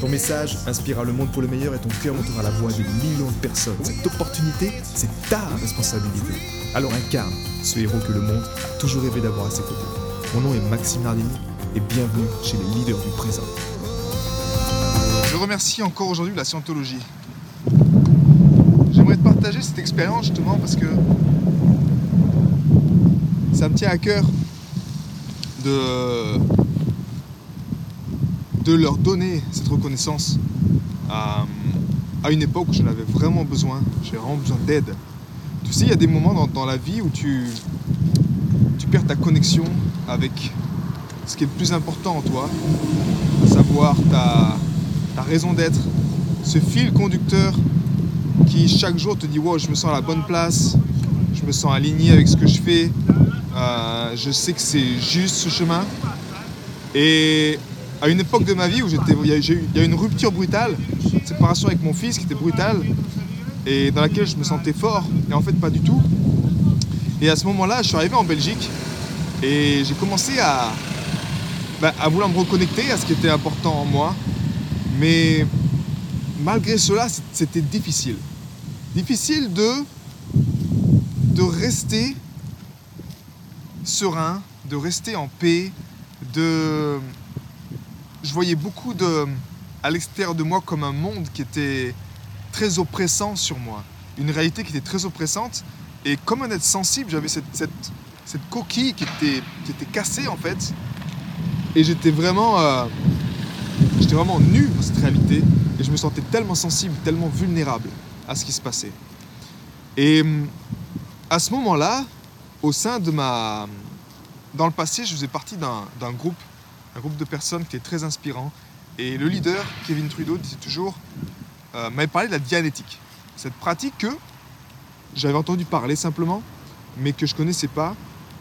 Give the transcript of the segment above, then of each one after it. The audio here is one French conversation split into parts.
Ton message inspirera le monde pour le meilleur et ton cœur montera la voix de millions de personnes. Cette opportunité, c'est ta responsabilité. Alors incarne ce héros que le monde a toujours rêvé d'avoir à ses côtés. Mon nom est Maxime Nardini et bienvenue chez les leaders du présent. Je remercie encore aujourd'hui la scientologie. J'aimerais te partager cette expérience justement parce que ça me tient à cœur de, de leur donner cette reconnaissance à, à une époque où j'en avais vraiment besoin. J'ai vraiment besoin d'aide. Tu sais, il y a des moments dans, dans la vie où tu, tu perds ta connexion avec ce qui est le plus important en toi, à savoir ta, ta raison d'être, ce fil conducteur qui chaque jour te dit wow, je me sens à la bonne place, je me sens aligné avec ce que je fais, euh, je sais que c'est juste ce chemin. Et à une époque de ma vie où il y, a- une rupture brutale, une séparation avec mon fils qui était brutale et dans laquelle je me sentais fort et en fait pas du tout. Et à ce moment-là, je suis arrivé en Belgique et j'ai commencé à, bah, à vouloir me reconnecter à ce qui était important en moi. Mais malgré cela, c'était difficile. Difficile de, de rester serein, de rester en paix, de... Je voyais beaucoup de... à l'extérieur de moi comme un monde qui était très oppressant sur moi. Une réalité qui était très oppressante. Et comme un être sensible, j'avais cette, cette, coquille qui était, qui était cassée en fait. Et j'étais vraiment... euh, vraiment nu dans cette réalité. Et je me sentais tellement sensible, tellement vulnérable à ce qui se passait. Et hum, à ce moment-là, au sein de ma... Dans le passé, je faisais partie d'un groupe, un groupe de personnes qui était très inspirant. Et le leader, Kevin Trudeau, disait toujours, euh, m'avait parlé de la dianétique. Cette pratique que j'avais entendu parler simplement, mais que je connaissais pas.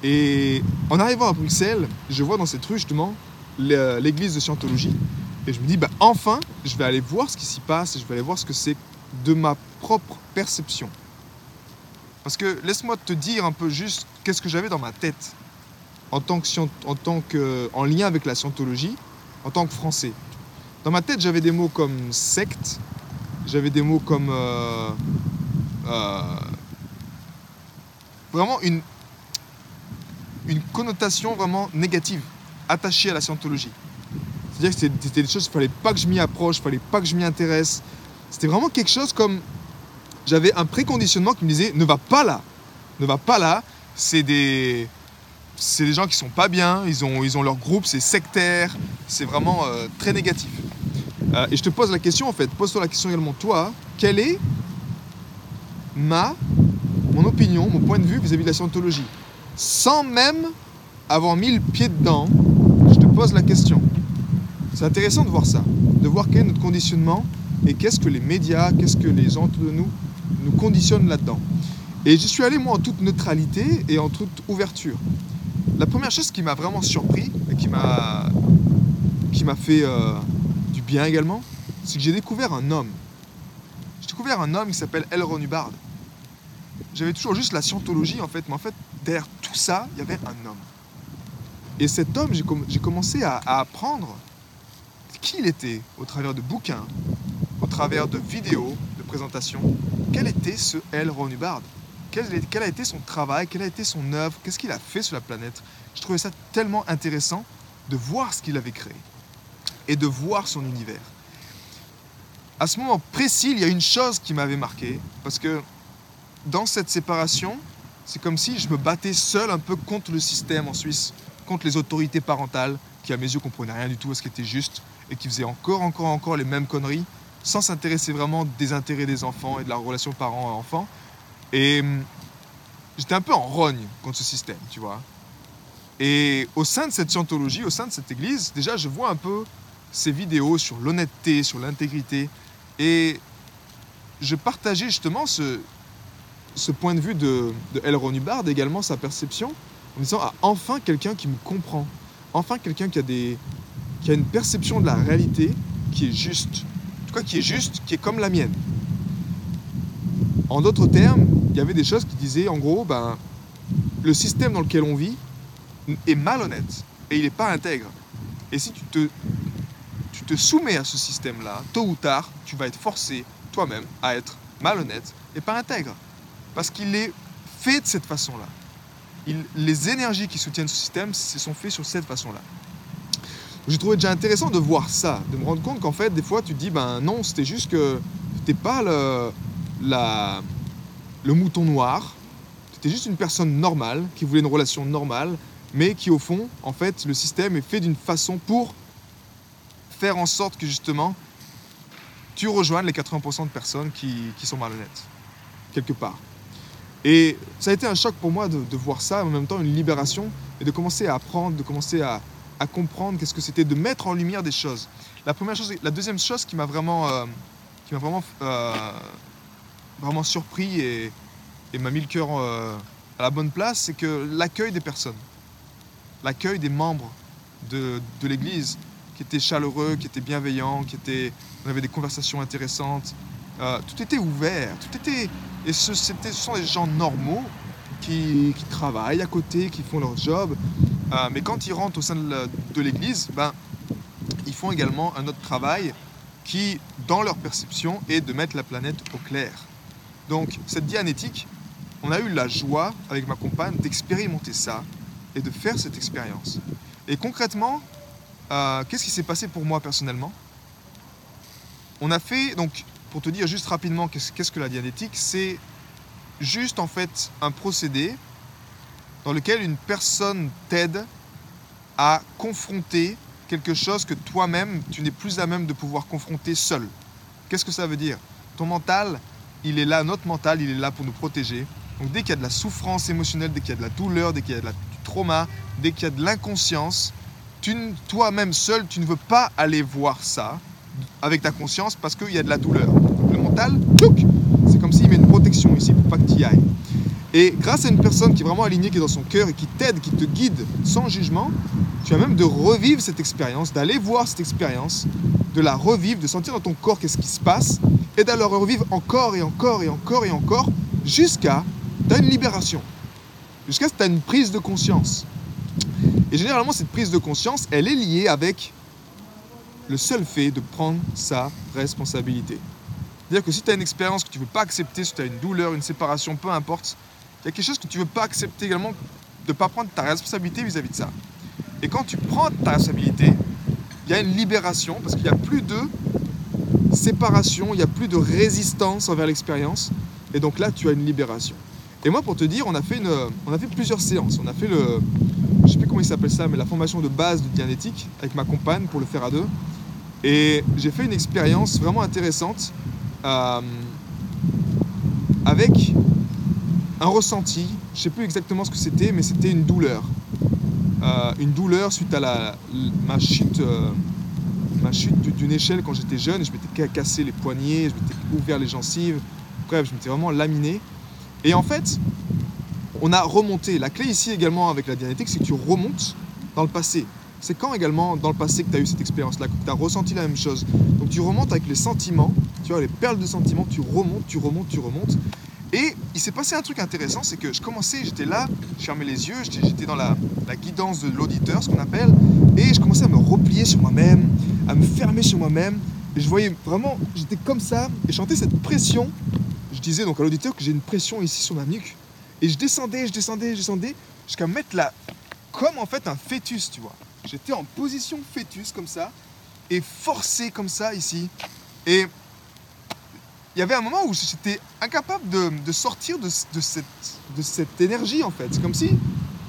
Et en arrivant à Bruxelles, je vois dans cette rue justement l'église de Scientologie. Et je me dis, bah, enfin, je vais aller voir ce qui s'y passe et je vais aller voir ce que c'est de ma propre perception. Parce que laisse-moi te dire un peu juste qu'est-ce que j'avais dans ma tête en tant que, en, tant que en lien avec la scientologie, en tant que français. Dans ma tête, j'avais des mots comme secte, j'avais des mots comme euh, euh, vraiment une, une connotation vraiment négative attachée à la scientologie. C'est-à-dire que c'était des choses, il fallait pas que je m'y approche, il fallait pas que je m'y intéresse. C'était vraiment quelque chose comme j'avais un préconditionnement qui me disait ne va pas là, ne va pas là. C'est des c'est des gens qui sont pas bien, ils ont, ils ont leur groupe, c'est sectaire, c'est vraiment euh, très négatif. Euh, et je te pose la question en fait, pose-toi la question également toi, quelle est ma, mon opinion, mon point de vue vis-à-vis de la scientologie? Sans même avoir mis le pied dedans, je te pose la question. C'est intéressant de voir ça, de voir quel est notre conditionnement et qu'est-ce que les médias, qu'est-ce que les gens de nous nous conditionnent là-dedans. Et j'y suis allé moi en toute neutralité et en toute ouverture. La première chose qui m'a vraiment surpris et qui m'a qui m'a fait euh, du bien également, c'est que j'ai découvert un homme. J'ai découvert un homme qui s'appelle L. Ron Hubbard. J'avais toujours juste la scientologie en fait, mais en fait derrière tout ça, il y avait un homme. Et cet homme, j'ai com- j'ai commencé à, à apprendre qui il était au travers de bouquins, au travers de vidéos, de présentations. Quel était ce L. Ron Hubbard quel, a été son travail, quelle a été son œuvre, qu'est-ce qu'il a fait sur la planète. Je trouvais ça tellement intéressant de voir ce qu'il avait créé et de voir son univers. À ce moment précis, il y a une chose qui m'avait marqué, parce que dans cette séparation, c'est comme si je me battais seul un peu contre le système en Suisse, contre les autorités parentales, qui à mes yeux comprenaient rien du tout à ce qui était juste, et qui faisaient encore, encore, encore les mêmes conneries, sans s'intéresser vraiment des intérêts des enfants et de la relation parent-enfant. Et hum, j'étais un peu en rogne contre ce système, tu vois. Et au sein de cette scientologie, au sein de cette église, déjà je vois un peu ces vidéos sur l'honnêteté, sur l'intégrité. Et je partageais justement ce, point de vue de, de L. Ron également sa perception, en disant ah, enfin quelqu'un qui me comprend, enfin quelqu'un qui a qui a une perception de la réalité qui est juste, en tout cas qui est juste, qui est comme la mienne. En d'autres termes, il y avait des choses qui disaient en gros, ben, le système dans lequel on vit est malhonnête et il n'est pas intègre. Et si tu te, tu te soumets à ce système-là, tôt ou tard, tu vas être forcé toi-même à être malhonnête et pas intègre. Parce qu'il est fait de cette façon-là. Les énergies qui soutiennent ce système se sont faites sur cette façon-là. J'ai trouvé déjà intéressant de voir ça, de me rendre compte qu'en fait, des fois, tu dis, ben non, c'était juste que t'es pas le, la, le mouton noir, c'était juste une personne normale qui voulait une relation normale, mais qui au fond, en fait, le système est fait d'une façon pour faire en sorte que justement, tu rejoignes les 80% de personnes qui, sont malhonnêtes, quelque part. Et ça a été un choc pour moi de, voir ça, en même temps une libération, et de commencer à apprendre, de commencer à, à comprendre qu'est-ce que c'était, de mettre en lumière des choses. La première chose, la deuxième chose qui m'a vraiment, euh, qui m'a vraiment, euh, vraiment surpris et, m'a mis le cœur euh, à la bonne place, c'est que l'accueil des personnes, l'accueil des membres de, l'Église, qui étaient chaleureux, qui étaient bienveillants, qui étaient, on avait des conversations intéressantes, euh, tout était ouvert, tout était, et ce, sont des gens normaux qui, travaillent à côté, qui font leur job, euh, mais quand ils rentrent au sein de l'Église, ben, ils font également un autre travail qui, dans leur perception, est de mettre la planète au clair. Donc, cette dianétique, on a eu la joie, avec ma compagne, d'expérimenter ça et de faire cette expérience. Et concrètement, euh, qu'est-ce qui s'est passé pour moi personnellement? On a fait, donc, pour te dire juste rapidement qu'est-ce que la dianétique, c'est juste en fait un procédé dans lequel une personne t'aide à confronter quelque chose que toi-même, tu n'es plus à même de pouvoir confronter seul. Qu'est-ce que ça veut dire? Ton mental, il est là, notre mental, il est là pour nous protéger. Donc dès qu'il y a de la souffrance émotionnelle, dès qu'il y a de la douleur, dès qu'il y a du trauma, dès qu'il y a de l'inconscience, toi-même seul, tu ne veux pas aller voir ça avec ta conscience parce qu'il y a de la douleur. Le mental, c'est comme s'il met une protection ici pour pas que tu y ailles. Et grâce à une personne qui est vraiment alignée, qui est dans son cœur et qui t'aide, qui te guide sans jugement, tu as même de revivre cette expérience, d'aller voir cette expérience, de la revivre, de sentir dans ton corps qu'est-ce qui se passe, et d'aller revivre encore et encore et encore et encore, jusqu'à tu une libération, jusqu'à ce une prise de conscience. Et généralement, cette prise de conscience, elle est liée avec le seul fait de prendre sa responsabilité. C'est-à-dire que si tu as une expérience que tu ne veux pas accepter, si tu as une douleur, une séparation, peu importe, il y a quelque chose que tu ne veux pas accepter également, de ne pas prendre ta responsabilité vis-à-vis de ça. Et quand tu prends ta responsabilité, il y a une libération parce qu'il n'y a plus de séparation, il n'y a plus de résistance envers l'expérience. Et donc là, tu as une libération. Et moi, pour te dire, on a fait, une, on a fait plusieurs séances. On a fait le, je sais plus comment il s'appelle ça, mais la formation de base de Dianétique avec ma compagne pour le faire à deux. Et j'ai fait une expérience vraiment intéressante euh, avec un ressenti. Je sais plus exactement ce que c'était, mais c'était une douleur. Euh, une douleur suite à la, ma chute, euh, ma chute d'une échelle quand j'étais jeune. Je m'étais ca- cassé les poignets, je m'étais ouvert les gencives. Bref, je m'étais vraiment laminé. Et en fait, on a remonté. La clé ici également avec la dianétique, c'est que tu remontes dans le passé. C'est quand également dans le passé que tu as eu cette expérience-là, que tu as ressenti la même chose. Donc tu remontes avec les sentiments, tu vois, les perles de sentiments, tu remontes, tu remontes, tu remontes. Et il s'est passé un truc intéressant, c'est que je commençais, j'étais là, je fermais les yeux, j'étais dans la guidance de l'auditeur, ce qu'on appelle, et je commençais à me replier sur moi-même, à me fermer sur moi-même. Et je voyais vraiment, j'étais comme ça, et je sentais cette pression. Je disais donc à l'auditeur que j'ai une pression ici sur ma nuque. Et je descendais, je descendais, je descendais, jusqu'à me mettre là, comme en fait un fœtus, tu vois. J'étais en position fœtus comme ça, et forcé comme ça ici. Et il y avait un moment où j'étais incapable de, de sortir de, de cette, de cette énergie en fait. C'est comme si,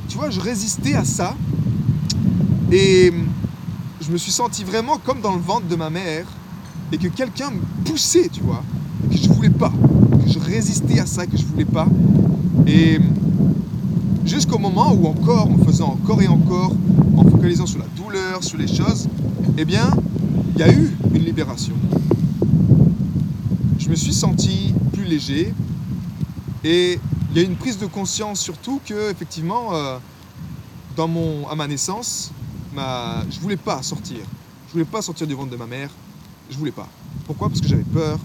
tu vois, je résistais à ça. Et je me suis senti vraiment comme dans le ventre de ma mère et que quelqu'un me poussait, tu vois, que je voulais pas, que je résistais à ça, que je voulais pas. Et jusqu'au moment où encore, en faisant encore et encore, en focalisant sur la douleur, sur les choses, eh bien, il y a eu une libération. Je me suis senti plus léger. Et il y a une prise de conscience surtout que, effectivement, euh, dans mon, à ma naissance, ma, je voulais pas sortir. Je voulais pas sortir du ventre de ma mère. Je voulais pas. Pourquoi? Parce que j'avais peur.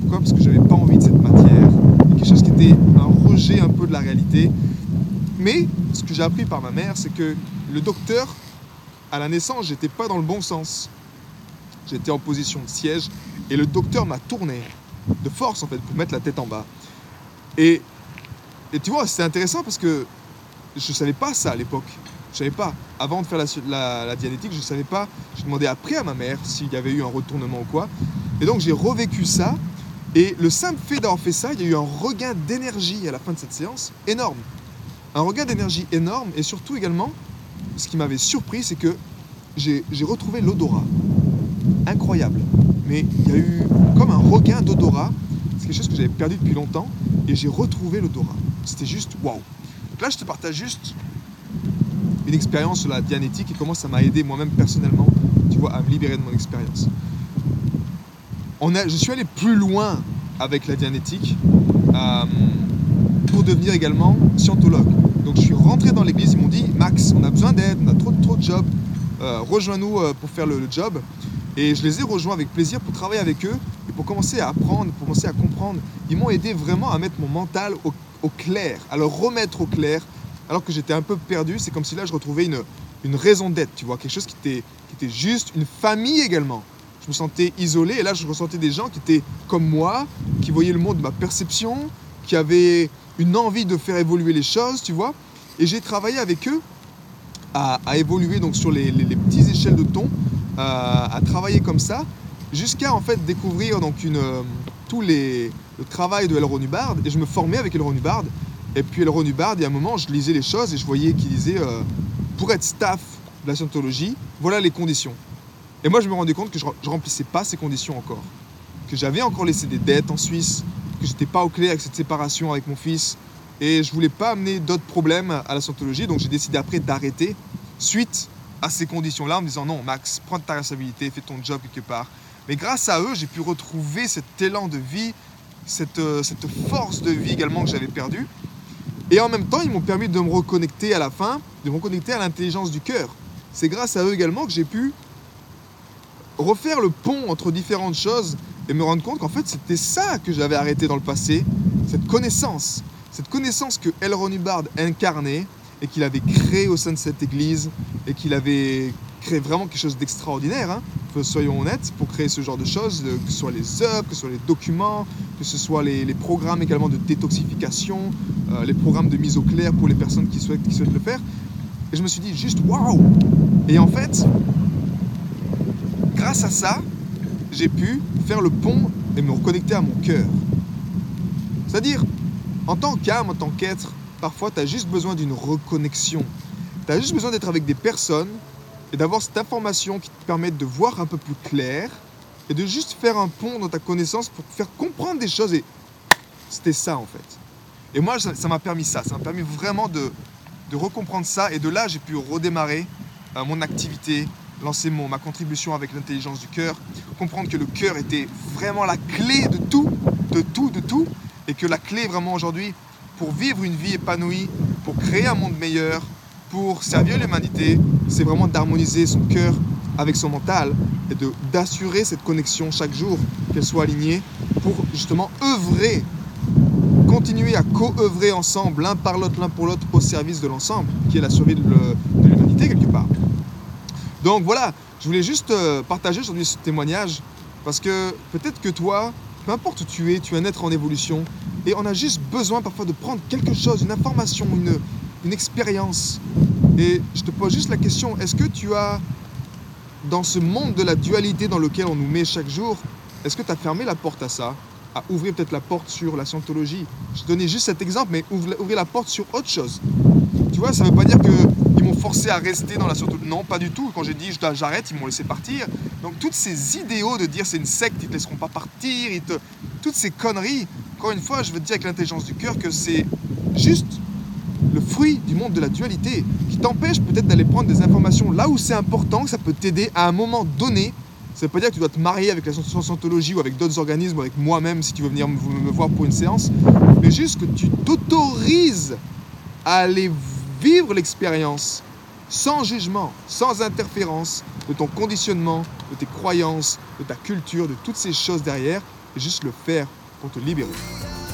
Pourquoi? Parce que j'avais pas envie de cette matière. Quelque chose qui était un rejet un peu de la réalité. Mais ce que j'ai appris par ma mère, c'est que le docteur, à la naissance, j'étais pas dans le bon sens. J'étais en position de siège et le docteur m'a tourné de force en fait pour mettre la tête en bas. Et, et tu vois, c'était intéressant parce que je savais pas ça à l'époque. Je savais pas. Avant de faire la, la, la dianétique, je savais pas. J'ai demandé après à ma mère s'il y avait eu un retournement ou quoi. Et donc j'ai revécu ça. Et le simple fait d'avoir fait ça, il y a eu un regain d'énergie à la fin de cette séance énorme. Un regain d'énergie énorme et surtout également, ce qui m'avait surpris, c'est que j'ai retrouvé l'odorat. Incroyable. Mais il y a eu comme un regain d'odorat. C'est quelque chose que j'avais perdu depuis longtemps et j'ai retrouvé l'odorat. C'était juste waouh. Donc là, je te partage juste une expérience sur la dianétique et comment ça m'a aidé moi-même personnellement, tu vois, à me libérer de mon expérience. On a, je suis allé plus loin avec la dianétique euh, pour devenir également scientologue. Donc je suis rentré dans l'église, ils m'ont dit Max, on a besoin d'aide, on a trop, trop de jobs, euh, rejoins-nous euh, pour faire le, job. Et je les ai rejoints avec plaisir pour travailler avec eux et pour commencer à apprendre, pour commencer à comprendre. Ils m'ont aidé vraiment à mettre mon mental au, au clair, à le remettre au clair, alors que j'étais un peu perdu. C'est comme si là je retrouvais une, une raison d'être, tu vois, quelque chose qui était, qui était juste, une famille également. Je me sentais isolé et là je ressentais des gens qui étaient comme moi, qui voyaient le monde de ma perception, qui avaient une envie de faire évoluer les choses, tu vois. Et j'ai travaillé avec eux à, évoluer donc sur les, les, petites échelles de ton, à, à travailler comme ça, jusqu'à en fait découvrir donc une, euh, tous les, le travail de Elron Hubbard et je me formais avec Elron Hubbard. Et puis Elron Hubbard, il y a un moment, je lisais les choses et je voyais qu'il disait euh, pour être staff de la scientologie, voilà les conditions. Et moi, je me rendais compte que je ne remplissais pas ces conditions encore. Que j'avais encore laissé des dettes en Suisse, que j'étais pas au clair avec cette séparation avec mon fils. Et je voulais pas amener d'autres problèmes à la scientologie. Donc j'ai décidé après d'arrêter suite à ces conditions-là en me disant non, Max, prends ta responsabilité, fais ton job quelque part. Mais grâce à eux, j'ai pu retrouver cet élan de vie, cette, euh, cette force de vie également que j'avais perdue. Et en même temps, ils m'ont permis de me reconnecter à la fin, de me reconnecter à l'intelligence du cœur. C'est grâce à eux également que j'ai pu refaire le pont entre différentes choses et me rendre compte qu'en fait c'était ça que j'avais arrêté dans le passé, cette connaissance, cette connaissance que Elron Hubbard incarnait et qu'il avait créé au sein de cette église et qu'il avait créé vraiment quelque chose d'extraordinaire, hein, soyons honnêtes, pour créer ce genre de choses, que ce soit les œuvres, que ce soit les documents, que ce soit les, programmes également de détoxification, euh, les programmes de mise au clair pour les personnes qui souhaitent, qui souhaitent le faire. Et je me suis dit juste waouh Et en fait, grâce à ça, j'ai pu faire le pont et me reconnecter à mon cœur. C'est-à-dire, en tant qu'âme, en tant qu'être, parfois tu as juste besoin d'une reconnexion. Tu as juste besoin d'être avec des personnes et d'avoir cette information qui te permet de voir un peu plus clair et de juste faire un pont dans ta connaissance pour te faire comprendre des choses. Et c'était ça en fait. Et moi, ça m'a permis ça. Ça m'a permis vraiment de, de recomprendre ça. Et de là, j'ai pu redémarrer euh, mon activité, lancer mon, ma contribution avec l'intelligence du cœur, comprendre que le cœur était vraiment la clé de tout, de tout, de tout, et que la clé vraiment aujourd'hui pour vivre une vie épanouie, pour créer un monde meilleur, pour servir l'humanité, c'est vraiment d'harmoniser son cœur avec son mental et de d'assurer cette connexion chaque jour, qu'elle soit alignée, pour justement œuvrer, continuer à co-œuvrer ensemble, l'un par l'autre, l'un pour l'autre, au service de l'ensemble, qui est la survie de l'humanité quelque part. Donc voilà, je voulais juste euh, partager aujourd'hui ce témoignage parce que peut-être que toi, peu importe où tu es, tu es un être en évolution et on a juste besoin parfois de prendre quelque chose, une information, une, une expérience. Et je te pose juste la question, est-ce que tu as, dans ce monde de la dualité dans lequel on nous met chaque jour, est-ce que tu as fermé la porte à ça À ouvrir peut-être la porte sur la scientologie? Je donnais juste cet exemple, mais ouvrir la porte sur autre chose. Tu vois, ça ne veut pas dire qu'ils m'ont forcé à rester dans la scientologie. Non, pas du tout. Quand j'ai dit j'arrête, ils m'ont laissé partir. Donc toutes ces idéaux de dire c'est une secte, ils te laisseront pas partir, te... toutes ces conneries, encore une fois, je veux te dire avec l'intelligence du cœur que c'est juste le fruit du monde de la dualité qui t'empêche peut-être d'aller prendre des informations là où c'est important, que ça peut t'aider à un moment donné. Ça Ça veut pas dire que tu dois te marier avec la Scientologie ou avec d'autres organismes ou avec moi-même si tu veux venir me voir pour une séance, mais juste que tu t'autorises à aller vivre l'expérience sans jugement, sans interférence de ton conditionnement, de tes croyances, de ta culture, de toutes ces choses derrière, et juste le faire pour te libérer.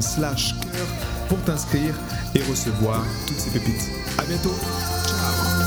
slash pour t'inscrire et recevoir toutes ces pépites. A bientôt Ciao